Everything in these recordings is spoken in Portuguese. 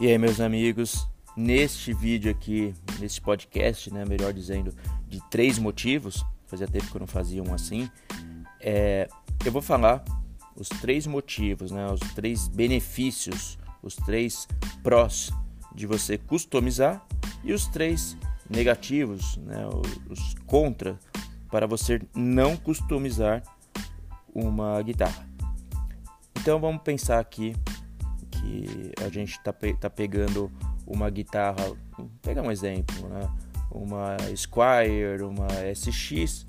E aí, meus amigos, neste vídeo aqui, nesse podcast, né, melhor dizendo, de três motivos, fazia tempo que eu não fazia um assim, é, eu vou falar os três motivos, né, os três benefícios, os três prós de você customizar e os três negativos, né, os contra para você não customizar uma guitarra. Então vamos pensar aqui que a gente está pe tá pegando uma guitarra, vou pegar um exemplo, né? uma Squire, uma SX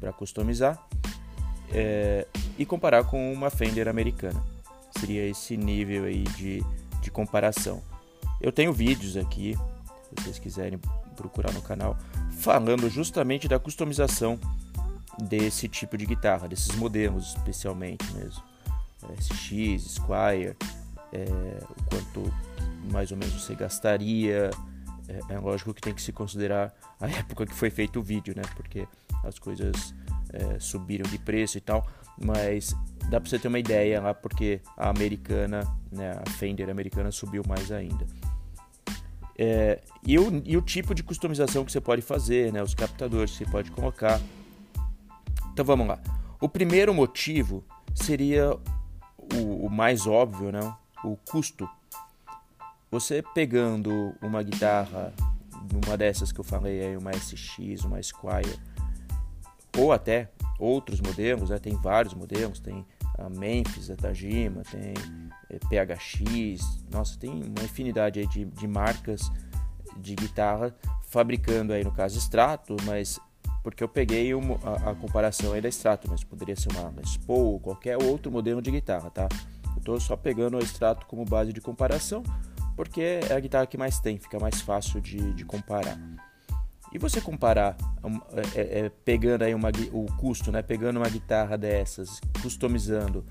para customizar é, e comparar com uma Fender americana. Seria esse nível aí de, de comparação. Eu tenho vídeos aqui, se vocês quiserem procurar no canal, falando justamente da customização desse tipo de guitarra, desses modelos especialmente mesmo. SX, Squire, é, o quanto mais ou menos você gastaria. É, é, lógico que tem que se considerar a época que foi feito o vídeo, né? Porque as coisas é, subiram de preço e tal, mas dá para você ter uma ideia lá porque a americana, né, a Fender americana subiu mais ainda. É, e, o, e o tipo de customização que você pode fazer, né, os captadores que você pode colocar. Então vamos lá. O primeiro motivo seria o, o mais óbvio, né? O custo. Você pegando uma guitarra, uma dessas que eu falei aí, uma SX, uma Squire, ou até outros modelos, né? tem vários modelos, tem a Memphis, a Tajima, tem é, PHX, nossa, tem uma infinidade de, de marcas de guitarra fabricando aí no caso Strato, mas porque eu peguei uma, a, a, comparação aí da Strato, mas poderia ser uma Les Paul, qualquer outro modelo de guitarra, tá? Estou só pegando o extrato como base de comparação, porque é a guitarra que mais tem, fica mais fácil de, de comparar. E você comparar, é, é, é, pegando aí uma, o custo, né? Pegando uma guitarra dessas, customizando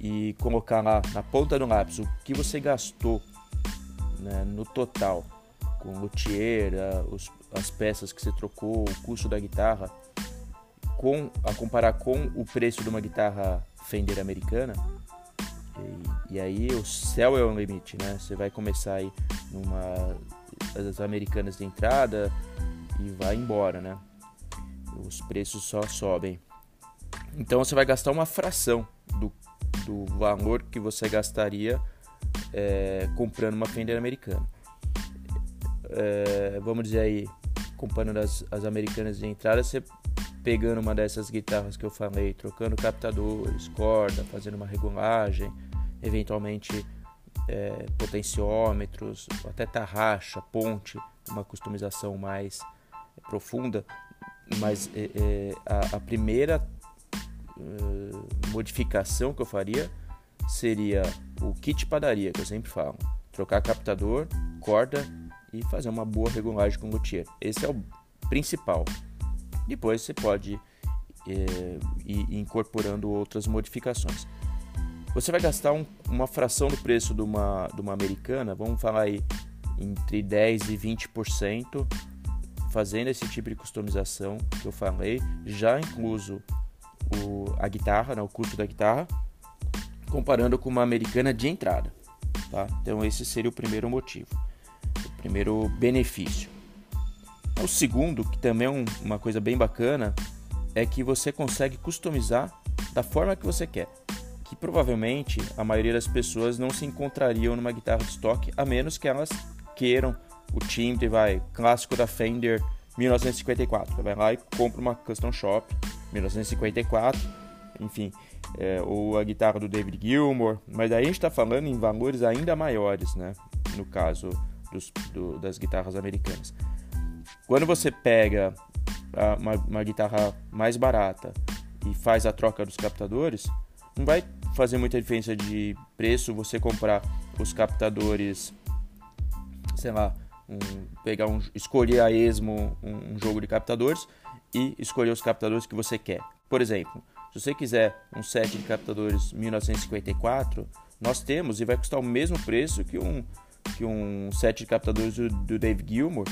e colocar lá na ponta do lápis o que você gastou né, no total, com luthier, os, as peças que você trocou, o custo da guitarra, com, a comparar com o preço de uma guitarra Fender americana, e, e, aí o céu é o limite, né? Você vai começar aí numa as americanas de entrada e vai embora, né? Os preços só sobem. Então você vai gastar uma fração do, do valor que você gastaria é, comprando uma Fender americana. É, vamos dizer aí, comparando as, as americanas de entrada, você pegando uma dessas guitarras que eu falei, trocando captadores, corda, fazendo uma regulagem, eventualmente é, potenciômetros, até tarraxa, ponte, uma customização mais profunda, mas é, é, a, a, primeira é, modificação que eu faria seria o kit padaria, que eu sempre falo, trocar captador, corda e fazer uma boa regulagem com o luthier. Esse é o principal. Depois você pode é, ir incorporando outras modificações. Você vai gastar um, uma fração do preço de uma, de uma americana, vamos falar aí entre 10% e 20%, fazendo esse tipo de customização que eu falei, já incluso o, a guitarra, né, o custo da guitarra, comparando com uma americana de entrada. Tá? Então esse seria o primeiro motivo, o primeiro benefício. O segundo, que também é um, uma coisa bem bacana, é que você consegue customizar da forma que você quer que provavelmente a maioria das pessoas não se encontrariam numa guitarra de estoque, a menos que elas queiram o timbre, vai, clássico da Fender 1954. Você vai lá e compra uma Custom Shop 1954, enfim, é, ou a guitarra do David Gilmour, mas aí a gente está falando em valores ainda maiores, né? No caso dos, do, das guitarras americanas. Quando você pega uma, uma guitarra mais barata e faz a troca dos captadores, não vai fazer muita diferença de preço você comprar os captadores, sei lá, um, pegar um, escolher a esmo um, um jogo de captadores e escolher os captadores que você quer. Por exemplo, se você quiser um set de captadores 1954, nós temos e vai custar o mesmo preço que um, que um set de captadores do, do Dave Gilmour,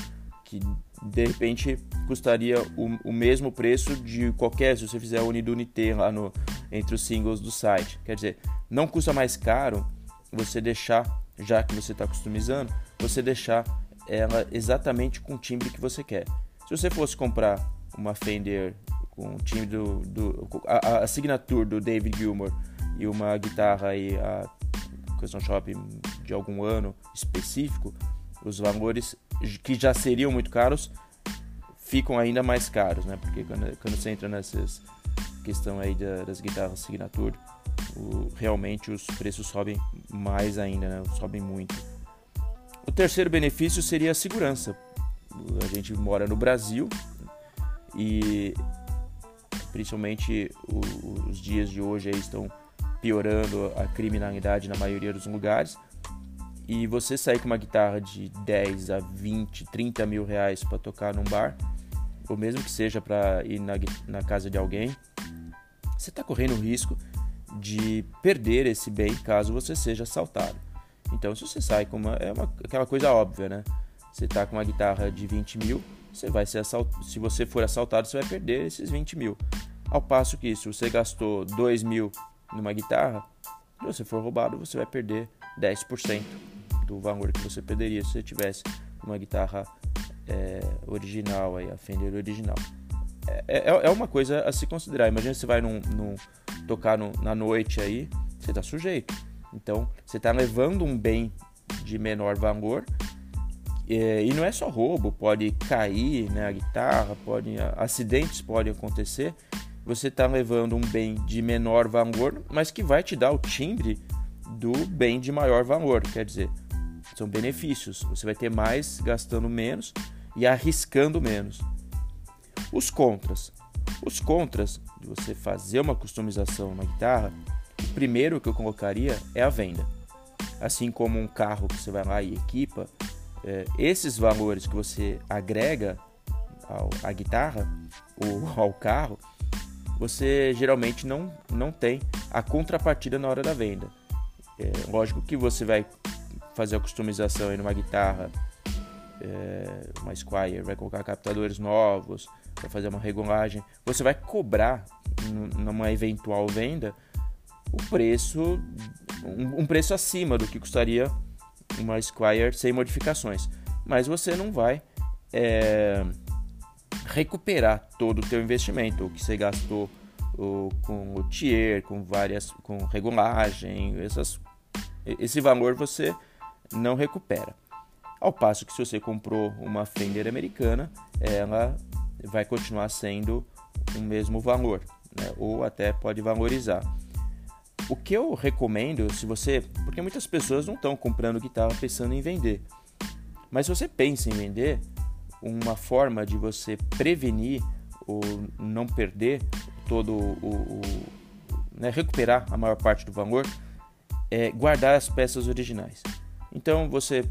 que de repente custaria o, o, mesmo preço de qualquer, se você fizer Unidunité lá no, entre os singles do site. Quer dizer, não custa mais caro você deixar já que você está customizando, você deixar ela exatamente com o timbre que você quer. Se você fosse comprar uma Fender com o timbre do, do a, a, assinatura do David Gilmour e uma guitarra aí a Custom Shop de algum ano específico, os valores que já seriam muito caros ficam ainda mais caros, né? Porque quando, quando você entra nessas questão aí da, das guitarras Signature, o, realmente os preços sobem mais ainda, né? Sobem muito. O terceiro benefício seria a segurança. A gente mora no Brasil e principalmente o, os dias de hoje estão piorando a criminalidade na maioria dos lugares. E você sair com uma guitarra de 10 a 20, 30 mil reais para tocar num bar, ou mesmo que seja para ir na, na casa de alguém, você está correndo o risco de perder esse bem caso você seja assaltado. Então, se você sai com uma. É uma, aquela coisa óbvia, né? Você está com uma guitarra de 20 mil, você vai ser assaltado. Se você for assaltado, você vai perder esses 20 mil. Ao passo que, se você gastou 2 mil numa guitarra, se você for roubado, você vai perder 10% do valor que você perderia se você tivesse uma guitarra é, original, aí, a Fender original. É, é, é, uma coisa a se considerar. Imagina você vai num, num tocar no, na noite aí, você está sujeito. Então, você está levando um bem de menor valor é, e não é só roubo, pode cair né, a guitarra, pode, acidentes podem acontecer. Você está levando um bem de menor valor, mas que vai te dar o timbre do bem de maior valor. Quer dizer, são benefícios. Você vai ter mais gastando menos e arriscando menos. Os contras. Os contras de você fazer uma customização na guitarra, o primeiro que eu colocaria é a venda. Assim como um carro que você vai lá e equipa, é, esses valores que você agrega ao, à guitarra ou ao carro, você geralmente não, não tem a contrapartida na hora da venda. É, lógico que você vai fazer a customização aí numa guitarra, é, uma Squire, vai colocar captadores novos, vai fazer uma regulagem, você vai cobrar numa eventual venda o preço, um, um preço acima do que custaria uma Squire sem modificações, mas você não vai é, recuperar todo o teu investimento, o que você gastou o, com o tier, com várias, com regulagem, essas, esse valor você não recupera. Ao passo que se você comprou uma Fender americana, ela vai continuar sendo o mesmo valor, né? ou até pode valorizar. O que eu recomendo, se você. Porque muitas pessoas não estão comprando guitarra pensando em vender. Mas se você pensa em vender, uma forma de você prevenir ou não perder todo o. o né, recuperar a maior parte do valor é guardar as peças originais. Então você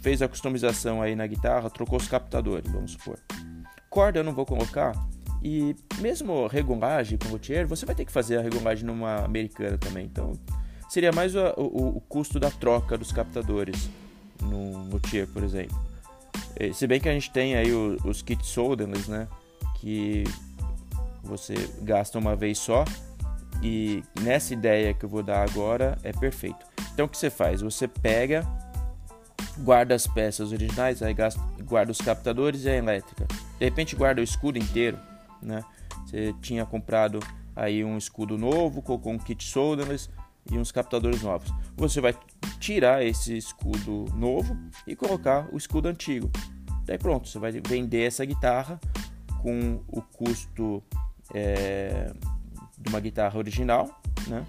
fez a customização aí na guitarra, trocou os captadores, vamos supor. Corda eu não vou colocar, e mesmo regulagem com luthier, você vai ter que fazer a regulagem numa americana também. Então seria mais o, o, o custo da troca dos captadores no luthier, por exemplo. Se bem que a gente tem aí os, os kits solderless, né? Que você gasta uma vez só e nessa ideia que eu vou dar agora é perfeito. Então o que você faz? Você pega, guarda as peças originais, aí gasta, guarda os captadores e a elétrica. De repente guarda o escudo inteiro, né? Você tinha comprado aí um escudo novo, colocou um kit solderless e uns captadores novos. Você vai tirar esse escudo novo e colocar o escudo antigo. Daí pronto, você vai vender essa guitarra com o custo é, de uma guitarra original, né?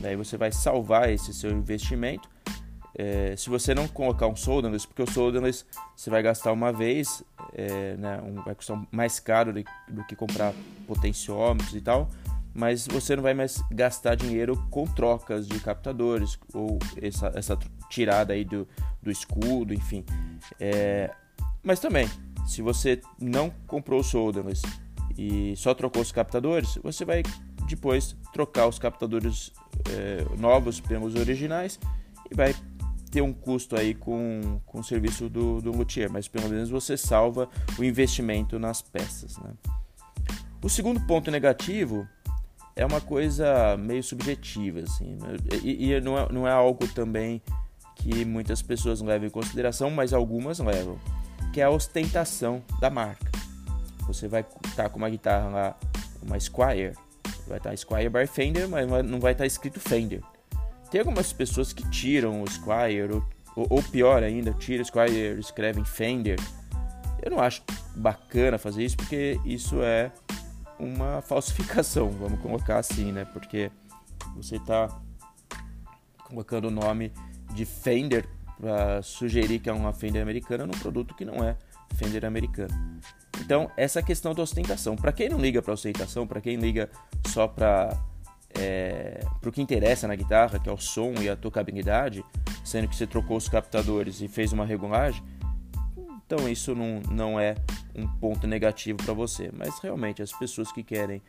Daí você vai salvar esse seu investimento. É, se você não colocar um solderless, porque o solderless você vai gastar uma vez, é, né, um, vai custar mais caro do, do que comprar potenciômetros e tal, mas você não vai mais gastar dinheiro com trocas de captadores ou essa, essa tirada aí do, do escudo, enfim. É, mas também, se você não comprou o solderless e só trocou os captadores, você vai depois trocar os captadores é, novos pelos originais e vai ter um custo aí com, com o serviço do, do luthier, mas pelo menos você salva o investimento nas peças. Né? O segundo ponto negativo é uma coisa meio subjetiva, assim, né? e, e não, é, não é algo também que muitas pessoas levam em consideração, mas algumas levam, que é a ostentação da marca. Você vai estar tá com uma guitarra lá, uma Squire, vai estar tá Squire by Fender, mas não vai estar tá escrito Fender. Tem algumas pessoas que tiram o Squire, ou, ou, pior ainda, tiram o Squire, escrevem Fender. Eu não acho bacana fazer isso porque isso é uma falsificação, vamos colocar assim, né? Porque você está colocando o nome de Fender para sugerir que é uma Fender americana num produto que não é Fender americano. Então, essa questão da ostentação. Para quem não liga para ostentação, para quem liga só para é, o que interessa na guitarra, que é o som e a tocabilidade, sendo que você trocou os captadores e fez uma regulagem, então isso não, não é um ponto negativo para você. Mas realmente, as pessoas que querem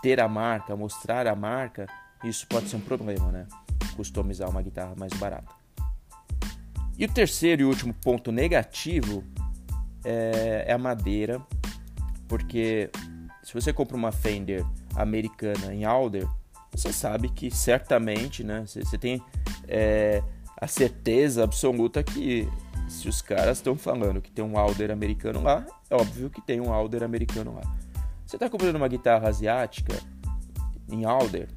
ter a marca, mostrar a marca, isso pode ser um problema, né? Customizar uma guitarra mais barata. E o terceiro e último ponto negativo é, é a madeira, porque se você compra uma Fender americana em Alder, você sabe que certamente, né? Você, tem é, a certeza absoluta que se os caras estão falando que tem um Alder americano lá, é óbvio que tem um Alder americano lá. Você está comprando uma guitarra asiática em Alder,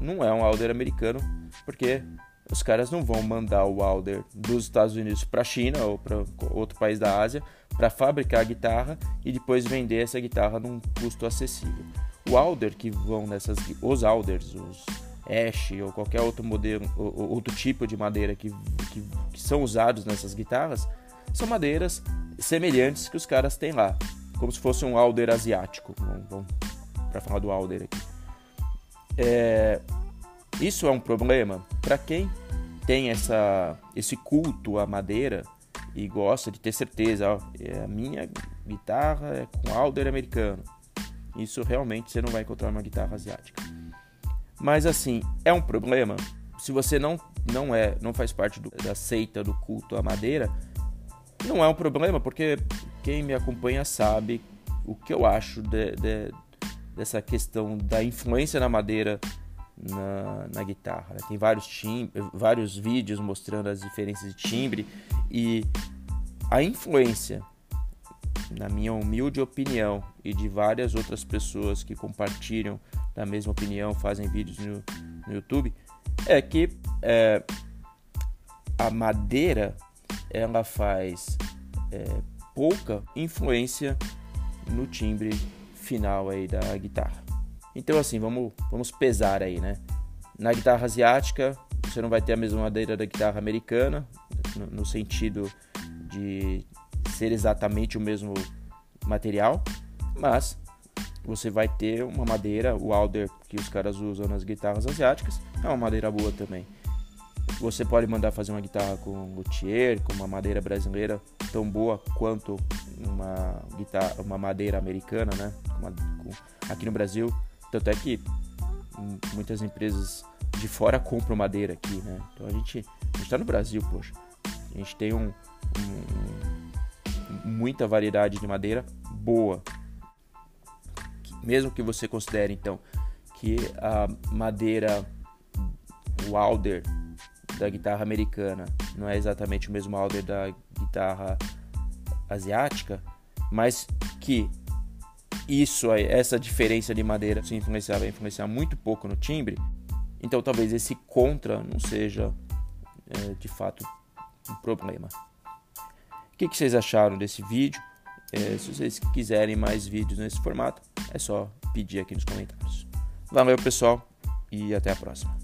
não é um Alder americano, porque os caras não vão mandar o Alder dos Estados Unidos para a China ou para outro país da Ásia para fabricar a guitarra e depois vender essa guitarra num custo acessível. O Alder que vão nessas os Alders, os Ash ou qualquer outro modelo, outro tipo de madeira que, que, que são usados nessas guitarras, são madeiras semelhantes que os caras têm lá, como se fosse um Alder asiático, para falar do Alder aqui. É, isso é um problema para quem tem essa, esse culto à madeira e gosta de ter certeza, ó, é a minha guitarra é com Alder americano. Isso realmente você não vai encontrar uma guitarra asiática. Mas assim, é um problema. Se você não não é, não faz parte do, da seita do culto à madeira, não é um problema, porque quem me acompanha sabe o que eu acho de, de, dessa questão da influência na madeira na, na guitarra. Né? Tem vários, vários vídeos mostrando as diferenças de timbre e a influência, na minha humilde opinião, e de várias outras pessoas que compartilham da mesma opinião, fazem vídeos no, no YouTube, é que é, a madeira ela faz é, pouca influência no timbre final aí da guitarra. Então assim, vamos, vamos pesar aí, né? Na guitarra asiática, você não vai ter a mesma madeira da guitarra americana, no, no sentido de ser exatamente o mesmo material, mas você vai ter uma madeira, o alder que os caras usam nas guitarras asiáticas, é uma madeira boa também. Você pode mandar fazer uma guitarra com luthier, com uma madeira brasileira tão boa quanto uma guitarra, uma madeira americana, né? Aqui no Brasil tanto é que muitas empresas de fora compram madeira aqui, né? Então a gente está no Brasil, poxa. A gente tem um, um, muita variedade de madeira boa. Mesmo que você considere então que a madeira o alder da guitarra americana não é exatamente o mesmo alder da guitarra asiática, mas que isso, essa diferença de madeira se influenciar, vai influenciar muito pouco no timbre. Então talvez esse contra não seja é, de fato um problema. O que, que vocês acharam desse vídeo? É, se vocês quiserem mais vídeos nesse formato, é só pedir aqui nos comentários. Valeu pessoal e até a próxima.